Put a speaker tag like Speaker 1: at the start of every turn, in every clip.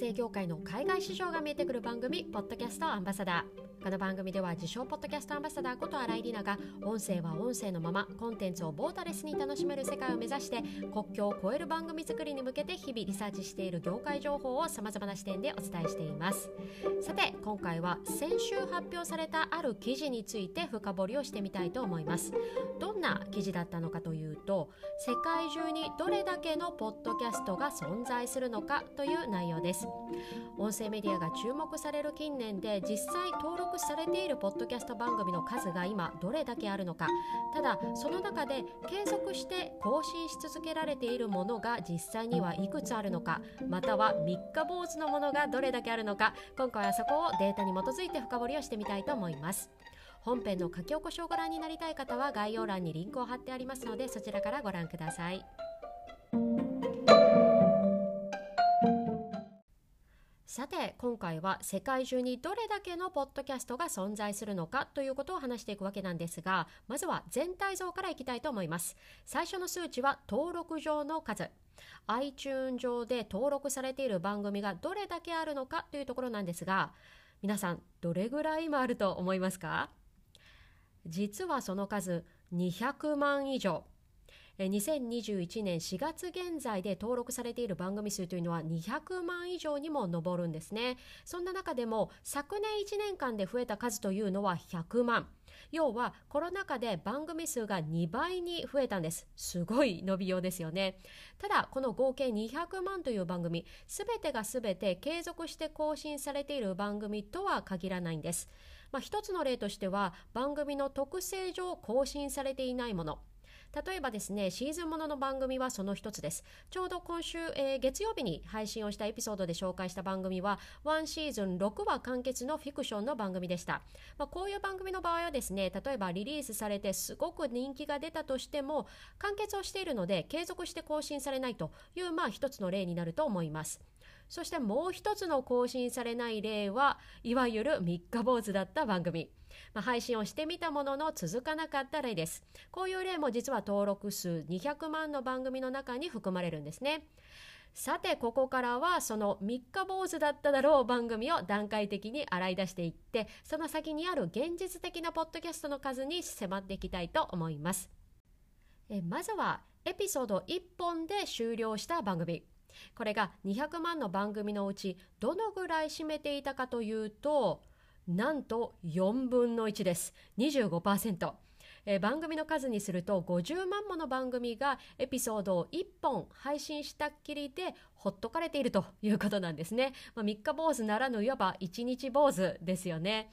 Speaker 1: 声業界の海外市場が見えてくる番組ポッドキャストアンバサダー。この番組では自称ポッドキャストアンバサダーこと新井里奈が音声は音声のままコンテンツをボーダレスに楽しめる世界を目指して国境を越える番組作りに向けて日々リサーチしている業界情報をさまざまな視点でお伝えしています。さて今回は先週発表されたある記事について深掘りをしてみたいと思います。どんな記事だったのかというと世界中にどれだけのポッドキャストが存在するのかという内容です。音声メディアが注目される近年で実際登録されているポッドキャスト番組の数が今どれだけあるのか。ただその中で継続して更新し続けられているものが実際にはいくつあるのか。または三日坊主のものがどれだけあるのか。今回はそこをデータに基づいて深掘りをしてみたいと思います。本編の書き起こしをご覧になりたい方は概要欄にリンクを貼ってありますのでそちらからご覧ください。さて今回は世界中にどれだけのポッドキャストが存在するのかということを話していくわけなんですがまずは全体像からいきたいと思います。最初の数値は登録上の数。iTunes 上で登録されている番組がどれだけあるのかというところなんですが皆さんどれぐらい今あると思いますか？実はその数200万以上。2021年4月現在で登録されている番組数というのは200万以上にも上るんですね。そんな中でも昨年1年間で増えた数というのは100万要はコロナ禍で番組数が2倍に増えたんです。すごい伸びようですよね。ただこの合計200万という番組全てが全て継続して更新されている番組とは限らないんです。まあ、一つの例としては番組の特性上更新されていないもの。例えばですね、シーズンものの番組はその一つです。ちょうど今週、えー、月曜日に配信をしたエピソードで紹介した番組は、1シーズン6話完結のフィクションの番組でした。まあ、こういう番組の場合はですね、例えばリリースされてすごく人気が出たとしても、完結をしているので継続して更新されないという、まあ一つの例になると思います。そしてもう一つの更新されない例はいわゆる三日坊主だった番組。まあ、配信をしてみたものの続かなかった例です。こういう例も実は登録数200万の番組の中に含まれるんですね。さてここからはその三日坊主だっただろう番組を段階的に洗い出していってその先にある現実的なポッドキャストの数に迫っていきたいと思いますえまずはエピソード1本で終了した番組これが200万の番組のうちどのぐらい占めていたかというとなんと4分の1です。25%。えー、番組の数にすると50万もの番組がエピソードを1本配信したっきりでほっとかれているということなんですね。まあ、3日坊主ならぬいわば1日坊主ですよね。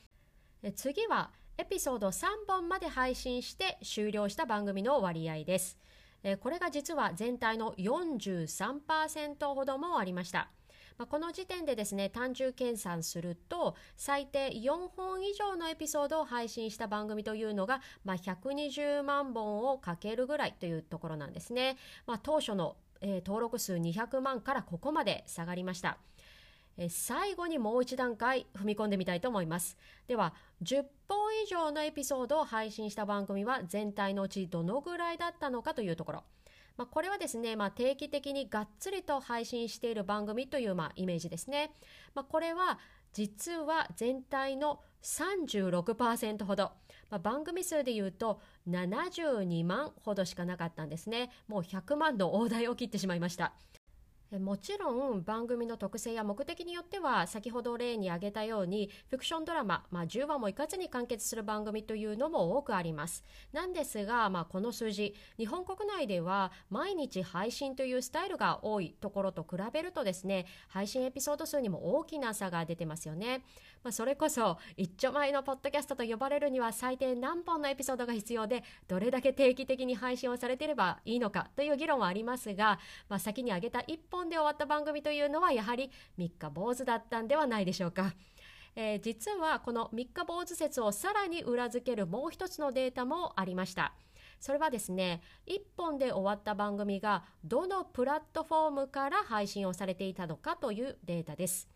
Speaker 1: え次はエピソード3本まで配信して終了した番組の割合です。えこれが実は全体の43%ほどもありました。まあ、この時点でですね単純計算すると最低4本以上のエピソードを配信した番組というのが、まあ、120万本をかけるぐらいというところなんですね。まあ、当初の、えー、登録数200万からここまで下がりました。最後にもう一段階踏み込んでみたいと思います。では、10本以上のエピソードを配信した番組は全体のうちどのぐらいだったのかというところ。まあ、これはですね、まあ、定期的にがっつりと配信している番組という、まあ、イメージですね。まあ、これは実は全体の36%ほど、まあ、番組数でいうと72万ほどしかなかったんですね。もう100万の大台を切ってしまいました。もちろん番組の特性や目的によっては先ほど例に挙げたようにフィクションドラマ、まあ、10話もいかずに完結する番組というのも多くあります。なんですが、まあ、この数字日本国内では毎日配信というスタイルが多いところと比べるとですね配信エピソード数にも大きな差が出てますよね、まあ、それこそ一丁前のポッドキャストと呼ばれるには最低何本のエピソードが必要でどれだけ定期的に配信をされていればいいのかという議論はありますが、まあ、先に挙げた1本本で終わった番組というのはやはり三日坊主だったんではないでしょうか。えー、実はこの三日坊主説をさらに裏付けるもう一つのデータもありました。それはですね、1本で終わった番組がどのプラットフォームから配信をされていたのかというデータです。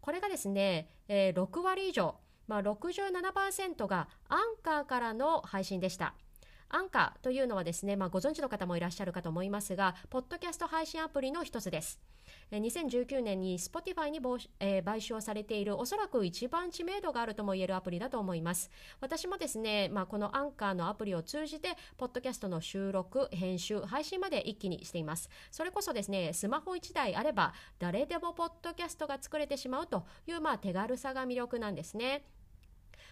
Speaker 1: これがですね、えー、6割以上、まあ、67%がアンカーからの配信でした。アンカーというのはですね、まあ、ご存知の方もいらっしゃるかと思いますが、ポッドキャスト配信アプリの一つです。2019年に Spotify に、えー、買収されているおそらく一番知名度があるとも言えるアプリだと思います。私もですね、まあ、このアンカーのアプリを通じてポッドキャストの収録編集配信まで一気にしています。それこそですねスマホ1台あれば誰でもポッドキャストが作れてしまうという、まあ、手軽さが魅力なんですね。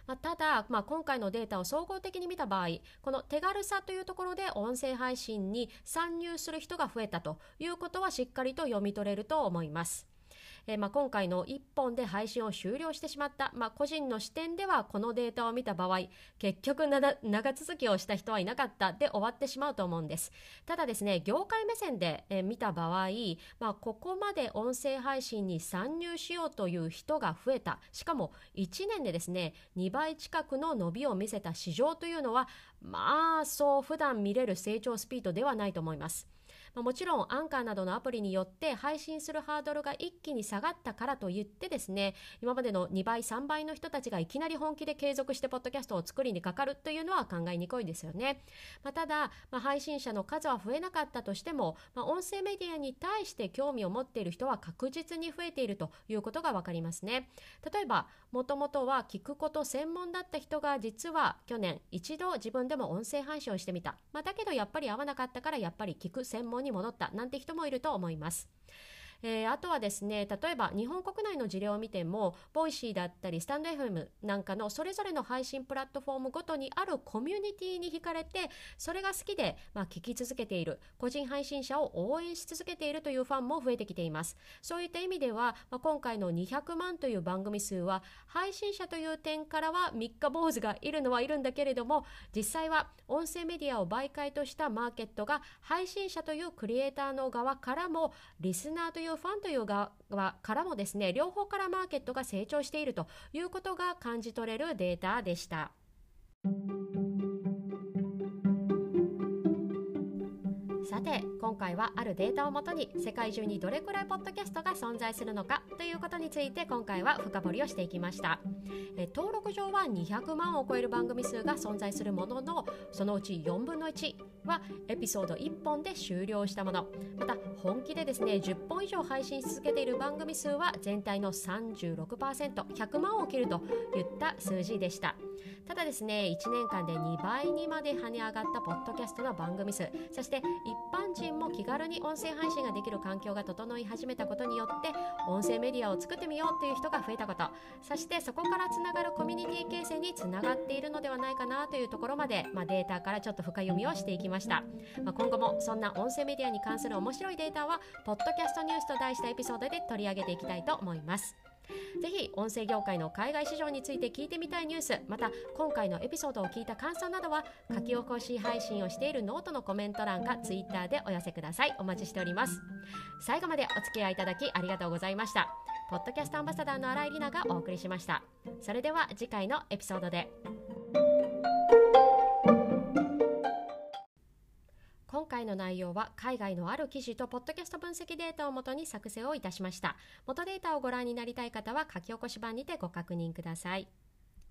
Speaker 1: まあ、ただ、まあ、今回のデータを総合的に見た場合この手軽さというところで音声配信に参入する人が増えたということはしっかりと読み取れると思います。えー、まあ、今回の1本で配信を終了してしまった、まあ、個人の視点ではこのデータを見た場合結局長続きをした人はいなかったで終わってしまうと思うんです。ただですね業界目線で、えー、見た場合、まあ、ここまで音声配信に参入しようという人が増えた。しかも1年でですね2倍近くの伸びを見せた市場というのはまあそう普段見れる成長スピードではないと思います。まあ、もちろんアンカーなどのアプリによって配信するハードルが一気に下がったからといってですね今までの2倍3倍の人たちがいきなり本気で継続してポッドキャストを作りにかかるというのは考えにくいですよね、まあ、ただ、まあ、配信者の数は増えなかったとしても、まあ、音声メディアに対して興味を持っている人は確実に増えているということが分かりますね。例えばもともとは聞くこと専門だった人が実は去年一度自分でも音声配信をしてみた、まあ、だけどやっぱり合わなかったからやっぱり聞く専門に戻ったなんて人もいると思います。えー、あとはですね例えば日本国内の事例を見てもボイシーだったりスタンド FM なんかのそれぞれの配信プラットフォームごとにあるコミュニティに惹かれてそれが好きで、まあ、聞き続けている個人配信者を応援し続けているというファンも増えてきています。そういった意味では、まあ、今回の200万という番組数は配信者という点からは三日坊主がいるのはいるんだけれども実際は音声メディアを媒介としたマーケットが配信者というクリエイターの側からもリスナーというファンという側からもですね両方からマーケットが成長しているということが感じ取れるデータでした。さて今回はあるデータをもとに世界中にどれくらいポッドキャストが存在するのかということについて今回は深掘りをしていきました。え登録上は200万を超える番組数が存在するもののそのうち4分の1はエピソード1本で終了したもの。また本気でですね10本以上配信し続けている番組数は全体の 36%100 万を切るといった数字でした。ただですね1年間で2倍にまで跳ね上がったポッドキャストの番組数。そして一般人も気軽に音声配信ができる環境が整い始めたことによって音声メディアを作ってみようという人が増えたこと。そしてそこからつながるコミュニティ形成につながっているのではないかなというところまで、まあ、データからちょっと深読みをしていきました、まあ、今後もそんな音声メディアに関する面白いデータはポッドキャストニュースと題したエピソードで取り上げていきたいと思います。ぜひ音声業界の海外市場について聞いてみたいニュースまた今回のエピソードを聞いた感想などは書き起こし配信をしているノートのコメント欄か Twitter でお寄せください。お待ちしております。最後までお付き合いいただきありがとうございました。ポッドキャストアンバサダーの新井里奈がお送りしました。それでは次回のエピソードで。回の内容は海外のある記事とポッドキャスト分析データをもとに作成をいたしました。元データをご覧になりたい方は書き起こし版にてご確認ください。